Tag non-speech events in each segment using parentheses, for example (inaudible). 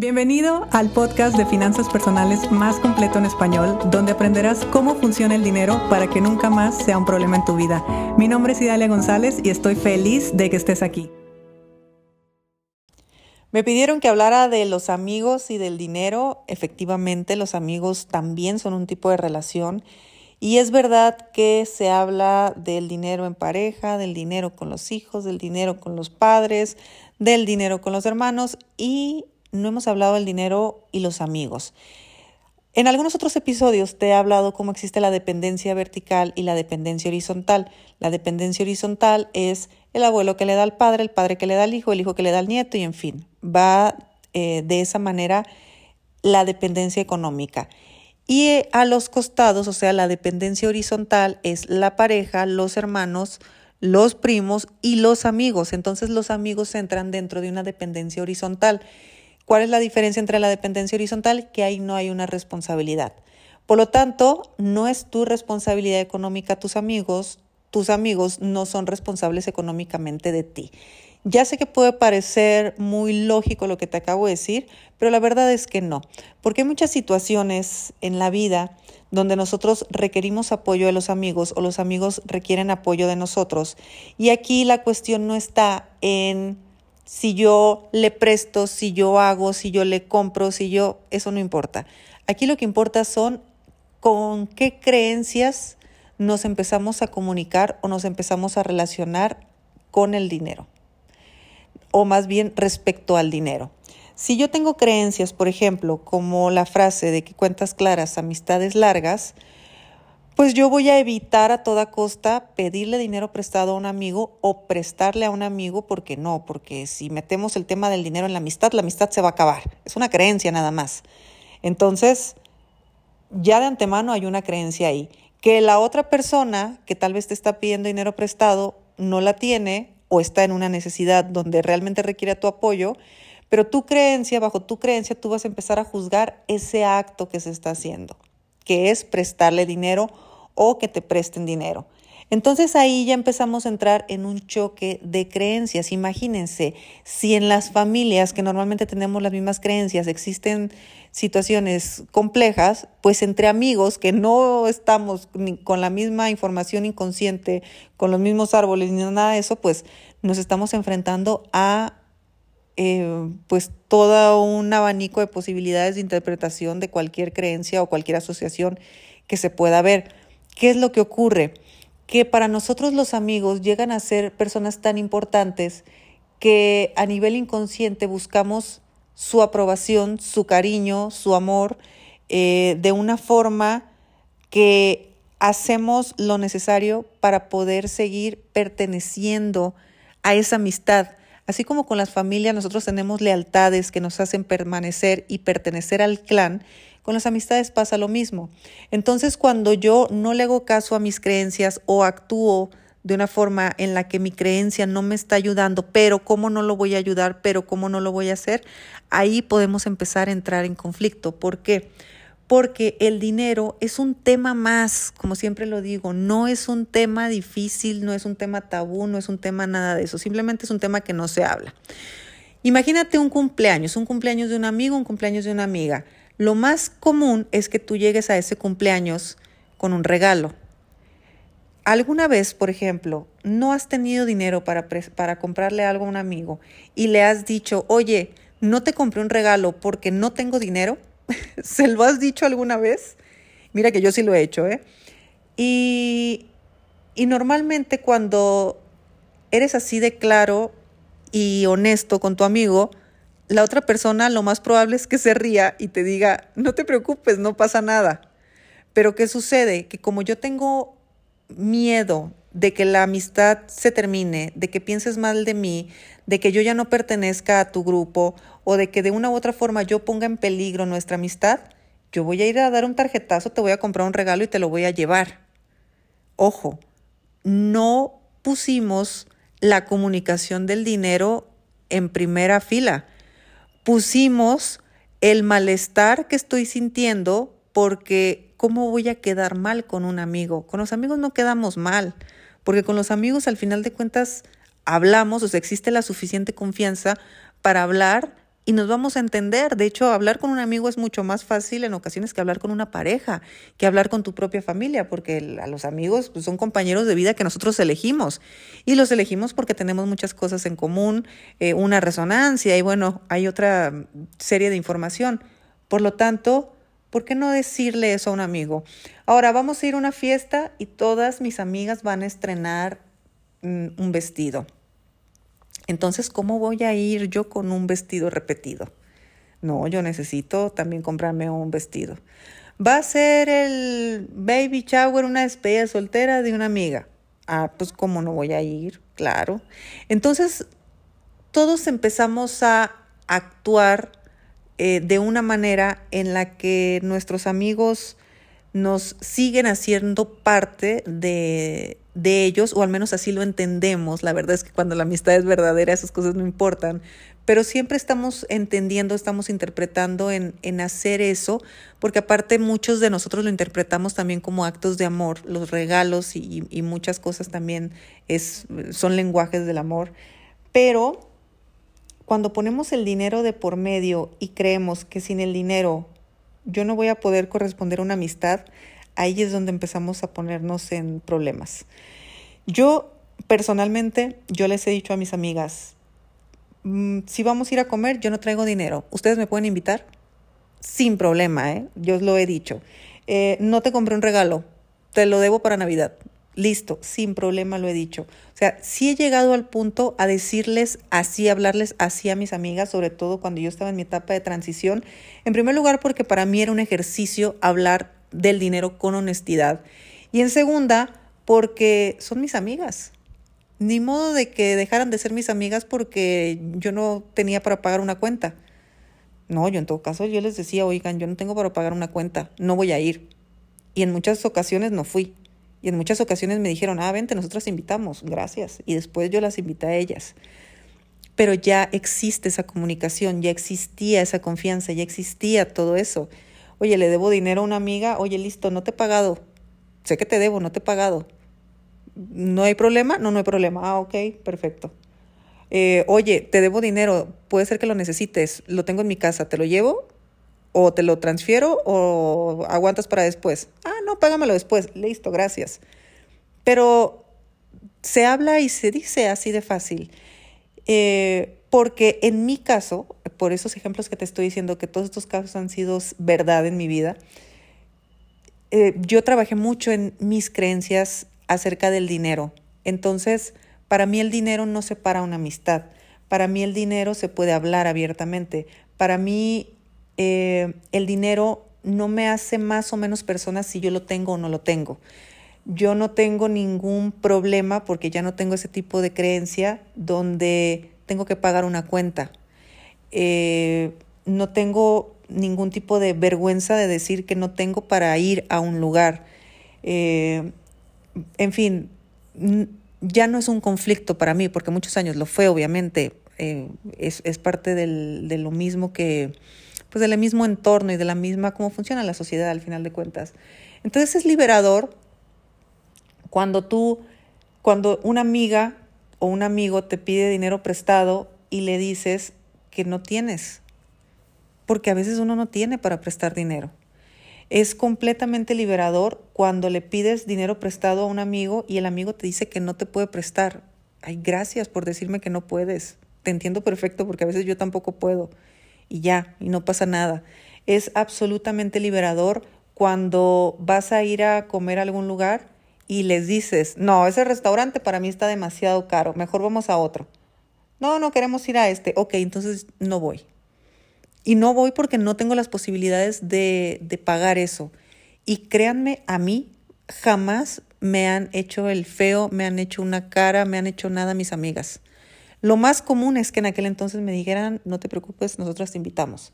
Bienvenido al podcast de finanzas personales más completo en español, donde aprenderás cómo funciona el dinero para que nunca más sea un problema en tu vida. Mi nombre es Idalia González y estoy feliz de que estés aquí. Me pidieron que hablara de los amigos y del dinero. Efectivamente, los amigos también son un tipo de relación. Y es verdad que se habla del dinero en pareja, del dinero con los hijos, del dinero con los padres, del dinero con los hermanos y no hemos hablado del dinero y los amigos. En algunos otros episodios te he hablado cómo existe la dependencia vertical y la dependencia horizontal. La dependencia horizontal es el abuelo que le da al padre, el padre que le da al hijo, el hijo que le da al nieto y en fin, va eh, de esa manera la dependencia económica. Y eh, a los costados, o sea, la dependencia horizontal es la pareja, los hermanos, los primos y los amigos. Entonces los amigos entran dentro de una dependencia horizontal. ¿Cuál es la diferencia entre la dependencia horizontal? Que ahí no hay una responsabilidad. Por lo tanto, no es tu responsabilidad económica tus amigos, tus amigos no son responsables económicamente de ti. Ya sé que puede parecer muy lógico lo que te acabo de decir, pero la verdad es que no, porque hay muchas situaciones en la vida donde nosotros requerimos apoyo de los amigos o los amigos requieren apoyo de nosotros. Y aquí la cuestión no está en si yo le presto, si yo hago, si yo le compro, si yo, eso no importa. Aquí lo que importa son con qué creencias nos empezamos a comunicar o nos empezamos a relacionar con el dinero, o más bien respecto al dinero. Si yo tengo creencias, por ejemplo, como la frase de que cuentas claras, amistades largas, pues yo voy a evitar a toda costa pedirle dinero prestado a un amigo o prestarle a un amigo porque no, porque si metemos el tema del dinero en la amistad, la amistad se va a acabar. Es una creencia nada más. Entonces, ya de antemano hay una creencia ahí. Que la otra persona que tal vez te está pidiendo dinero prestado no la tiene o está en una necesidad donde realmente requiere tu apoyo, pero tu creencia, bajo tu creencia, tú vas a empezar a juzgar ese acto que se está haciendo, que es prestarle dinero o que te presten dinero. Entonces ahí ya empezamos a entrar en un choque de creencias. Imagínense, si en las familias que normalmente tenemos las mismas creencias existen situaciones complejas, pues entre amigos que no estamos ni con la misma información inconsciente, con los mismos árboles ni nada de eso, pues nos estamos enfrentando a eh, pues todo un abanico de posibilidades de interpretación de cualquier creencia o cualquier asociación que se pueda ver. ¿Qué es lo que ocurre? Que para nosotros los amigos llegan a ser personas tan importantes que a nivel inconsciente buscamos su aprobación, su cariño, su amor, eh, de una forma que hacemos lo necesario para poder seguir perteneciendo a esa amistad. Así como con las familias nosotros tenemos lealtades que nos hacen permanecer y pertenecer al clan, con las amistades pasa lo mismo. Entonces, cuando yo no le hago caso a mis creencias o actúo de una forma en la que mi creencia no me está ayudando, pero cómo no lo voy a ayudar, pero cómo no lo voy a hacer, ahí podemos empezar a entrar en conflicto. ¿Por qué? Porque el dinero es un tema más, como siempre lo digo, no es un tema difícil, no es un tema tabú, no es un tema nada de eso, simplemente es un tema que no se habla. Imagínate un cumpleaños, un cumpleaños de un amigo, un cumpleaños de una amiga. Lo más común es que tú llegues a ese cumpleaños con un regalo. ¿Alguna vez, por ejemplo, no has tenido dinero para, para comprarle algo a un amigo y le has dicho, oye, no te compré un regalo porque no tengo dinero? (laughs) ¿Se lo has dicho alguna vez? Mira que yo sí lo he hecho, ¿eh? Y, y normalmente cuando eres así de claro y honesto con tu amigo, la otra persona lo más probable es que se ría y te diga, no te preocupes, no pasa nada. Pero ¿qué sucede? Que como yo tengo miedo de que la amistad se termine, de que pienses mal de mí, de que yo ya no pertenezca a tu grupo o de que de una u otra forma yo ponga en peligro nuestra amistad, yo voy a ir a dar un tarjetazo, te voy a comprar un regalo y te lo voy a llevar. Ojo, no pusimos la comunicación del dinero en primera fila pusimos el malestar que estoy sintiendo porque ¿cómo voy a quedar mal con un amigo? Con los amigos no quedamos mal, porque con los amigos al final de cuentas hablamos, o sea, existe la suficiente confianza para hablar y nos vamos a entender. De hecho, hablar con un amigo es mucho más fácil en ocasiones que hablar con una pareja, que hablar con tu propia familia, porque a los amigos pues, son compañeros de vida que nosotros elegimos y los elegimos porque tenemos muchas cosas en común, eh, una resonancia y bueno, hay otra serie de información. Por lo tanto, ¿por qué no decirle eso a un amigo? Ahora vamos a ir a una fiesta y todas mis amigas van a estrenar mm, un vestido. Entonces, ¿cómo voy a ir yo con un vestido repetido? No, yo necesito también comprarme un vestido. Va a ser el baby shower, una despedida soltera de una amiga. Ah, pues cómo no voy a ir, claro. Entonces, todos empezamos a actuar eh, de una manera en la que nuestros amigos nos siguen haciendo parte de, de ellos, o al menos así lo entendemos. La verdad es que cuando la amistad es verdadera, esas cosas no importan. Pero siempre estamos entendiendo, estamos interpretando en, en hacer eso, porque aparte muchos de nosotros lo interpretamos también como actos de amor, los regalos y, y muchas cosas también es, son lenguajes del amor. Pero cuando ponemos el dinero de por medio y creemos que sin el dinero yo no voy a poder corresponder a una amistad, ahí es donde empezamos a ponernos en problemas. Yo personalmente, yo les he dicho a mis amigas, mm, si vamos a ir a comer, yo no traigo dinero. ¿Ustedes me pueden invitar? Sin problema, ¿eh? Yo os lo he dicho. Eh, no te compré un regalo, te lo debo para Navidad. Listo, sin problema lo he dicho. O sea, sí he llegado al punto a decirles así, hablarles así a mis amigas, sobre todo cuando yo estaba en mi etapa de transición. En primer lugar, porque para mí era un ejercicio hablar del dinero con honestidad. Y en segunda, porque son mis amigas. Ni modo de que dejaran de ser mis amigas porque yo no tenía para pagar una cuenta. No, yo en todo caso yo les decía, oigan, yo no tengo para pagar una cuenta, no voy a ir. Y en muchas ocasiones no fui. Y en muchas ocasiones me dijeron, ah, vente, nosotros invitamos, gracias. Y después yo las invité a ellas. Pero ya existe esa comunicación, ya existía esa confianza, ya existía todo eso. Oye, le debo dinero a una amiga, oye, listo, no te he pagado. Sé que te debo, no te he pagado. ¿No hay problema? No, no hay problema. Ah, ok, perfecto. Eh, oye, te debo dinero, puede ser que lo necesites, lo tengo en mi casa, ¿te lo llevo? ¿O te lo transfiero o aguantas para después? Ah, no, págamelo después. Listo, gracias. Pero se habla y se dice así de fácil. Eh, porque en mi caso, por esos ejemplos que te estoy diciendo, que todos estos casos han sido verdad en mi vida, eh, yo trabajé mucho en mis creencias acerca del dinero. Entonces, para mí el dinero no separa una amistad. Para mí el dinero se puede hablar abiertamente. Para mí eh, el dinero no me hace más o menos persona si yo lo tengo o no lo tengo. Yo no tengo ningún problema porque ya no tengo ese tipo de creencia donde tengo que pagar una cuenta. Eh, no tengo ningún tipo de vergüenza de decir que no tengo para ir a un lugar. Eh, en fin, ya no es un conflicto para mí, porque muchos años lo fue, obviamente. Es, es, parte del, de lo mismo que, pues del mismo entorno y de la misma cómo funciona la sociedad al final de cuentas. Entonces es liberador cuando tú, cuando una amiga o un amigo te pide dinero prestado y le dices que no tienes, porque a veces uno no tiene para prestar dinero. Es completamente liberador cuando le pides dinero prestado a un amigo y el amigo te dice que no te puede prestar. Ay, gracias por decirme que no puedes. Te entiendo perfecto porque a veces yo tampoco puedo. Y ya, y no pasa nada. Es absolutamente liberador cuando vas a ir a comer a algún lugar y les dices, no, ese restaurante para mí está demasiado caro, mejor vamos a otro. No, no queremos ir a este. Ok, entonces no voy. Y no voy porque no tengo las posibilidades de, de pagar eso. Y créanme, a mí jamás me han hecho el feo, me han hecho una cara, me han hecho nada mis amigas. Lo más común es que en aquel entonces me dijeran, no te preocupes, nosotras te invitamos.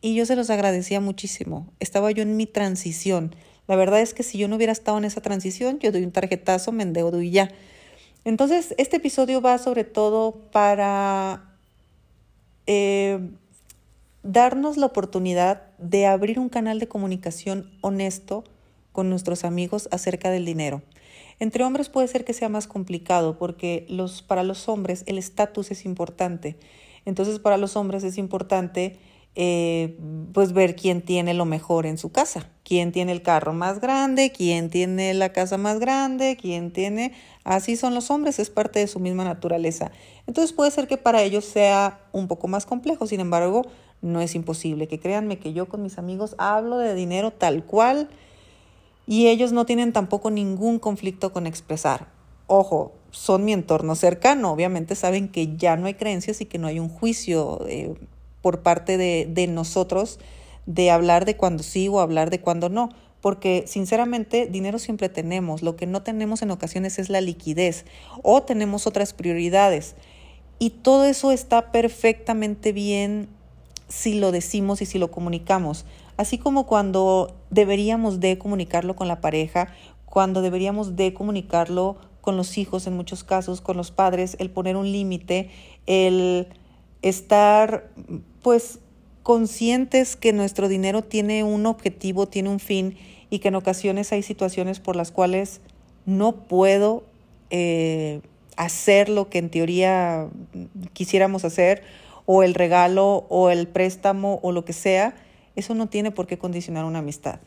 Y yo se los agradecía muchísimo. Estaba yo en mi transición. La verdad es que si yo no hubiera estado en esa transición, yo doy un tarjetazo, me endeudo y ya. Entonces, este episodio va sobre todo para eh, darnos la oportunidad de abrir un canal de comunicación honesto con nuestros amigos acerca del dinero. Entre hombres puede ser que sea más complicado porque los, para los hombres el estatus es importante. Entonces para los hombres es importante eh, pues ver quién tiene lo mejor en su casa, quién tiene el carro más grande, quién tiene la casa más grande, quién tiene... Así son los hombres, es parte de su misma naturaleza. Entonces puede ser que para ellos sea un poco más complejo, sin embargo, no es imposible. Que créanme que yo con mis amigos hablo de dinero tal cual y ellos no tienen tampoco ningún conflicto con expresar. Ojo, son mi entorno cercano, obviamente saben que ya no hay creencias y que no hay un juicio. Eh, por parte de, de nosotros de hablar de cuando sí o hablar de cuando no porque sinceramente dinero siempre tenemos, lo que no tenemos en ocasiones es la liquidez o tenemos otras prioridades. Y todo eso está perfectamente bien si lo decimos y si lo comunicamos. Así como cuando deberíamos de comunicarlo con la pareja, cuando deberíamos de comunicarlo con los hijos en muchos casos, con los padres, el poner un límite, el estar pues conscientes que nuestro dinero tiene un objetivo, tiene un fin y que en ocasiones hay situaciones por las cuales no puedo eh, hacer lo que en teoría quisiéramos hacer o el regalo o el préstamo o lo que sea, eso no tiene por qué condicionar una amistad.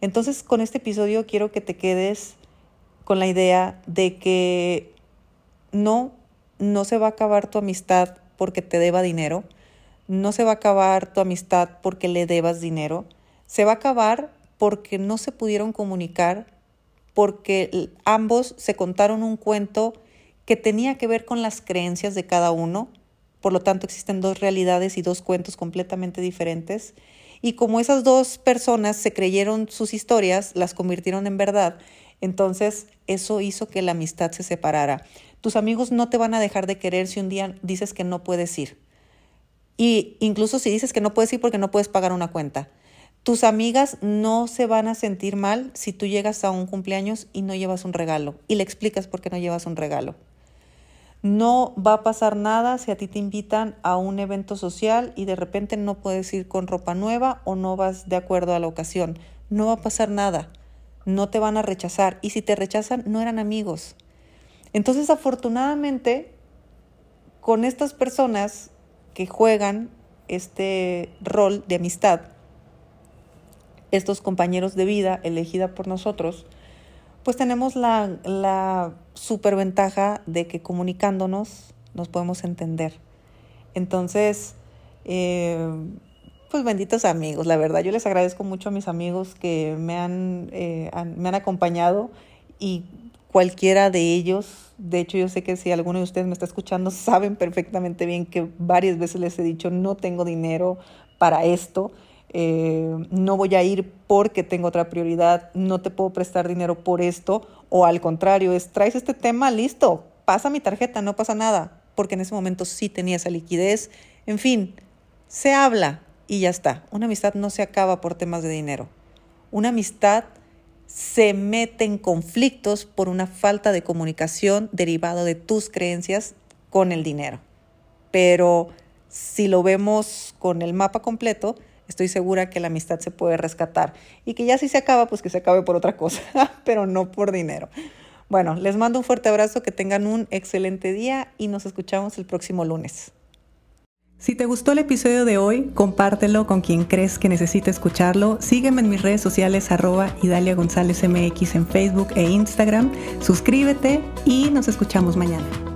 Entonces con este episodio quiero que te quedes con la idea de que no, no se va a acabar tu amistad porque te deba dinero, no se va a acabar tu amistad porque le debas dinero, se va a acabar porque no se pudieron comunicar, porque ambos se contaron un cuento que tenía que ver con las creencias de cada uno, por lo tanto existen dos realidades y dos cuentos completamente diferentes, y como esas dos personas se creyeron sus historias, las convirtieron en verdad, entonces eso hizo que la amistad se separara. Tus amigos no te van a dejar de querer si un día dices que no puedes ir. Y incluso si dices que no puedes ir porque no puedes pagar una cuenta. Tus amigas no se van a sentir mal si tú llegas a un cumpleaños y no llevas un regalo y le explicas por qué no llevas un regalo. No va a pasar nada si a ti te invitan a un evento social y de repente no puedes ir con ropa nueva o no vas de acuerdo a la ocasión. No va a pasar nada. No te van a rechazar. Y si te rechazan, no eran amigos. Entonces, afortunadamente, con estas personas que juegan este rol de amistad, estos compañeros de vida elegida por nosotros, pues tenemos la, la superventaja de que comunicándonos nos podemos entender. Entonces, eh, pues benditos amigos, la verdad, yo les agradezco mucho a mis amigos que me han, eh, me han acompañado y cualquiera de ellos. De hecho, yo sé que si alguno de ustedes me está escuchando, saben perfectamente bien que varias veces les he dicho, no tengo dinero para esto, eh, no voy a ir porque tengo otra prioridad, no te puedo prestar dinero por esto, o al contrario, es, traes este tema, listo, pasa mi tarjeta, no pasa nada, porque en ese momento sí tenía esa liquidez. En fin, se habla y ya está. Una amistad no se acaba por temas de dinero. Una amistad se mete en conflictos por una falta de comunicación derivado de tus creencias con el dinero. Pero si lo vemos con el mapa completo, estoy segura que la amistad se puede rescatar y que ya si se acaba, pues que se acabe por otra cosa, (laughs) pero no por dinero. Bueno, les mando un fuerte abrazo, que tengan un excelente día y nos escuchamos el próximo lunes. Si te gustó el episodio de hoy, compártelo con quien crees que necesite escucharlo. Sígueme en mis redes sociales arroba Idalia González MX en Facebook e Instagram. Suscríbete y nos escuchamos mañana.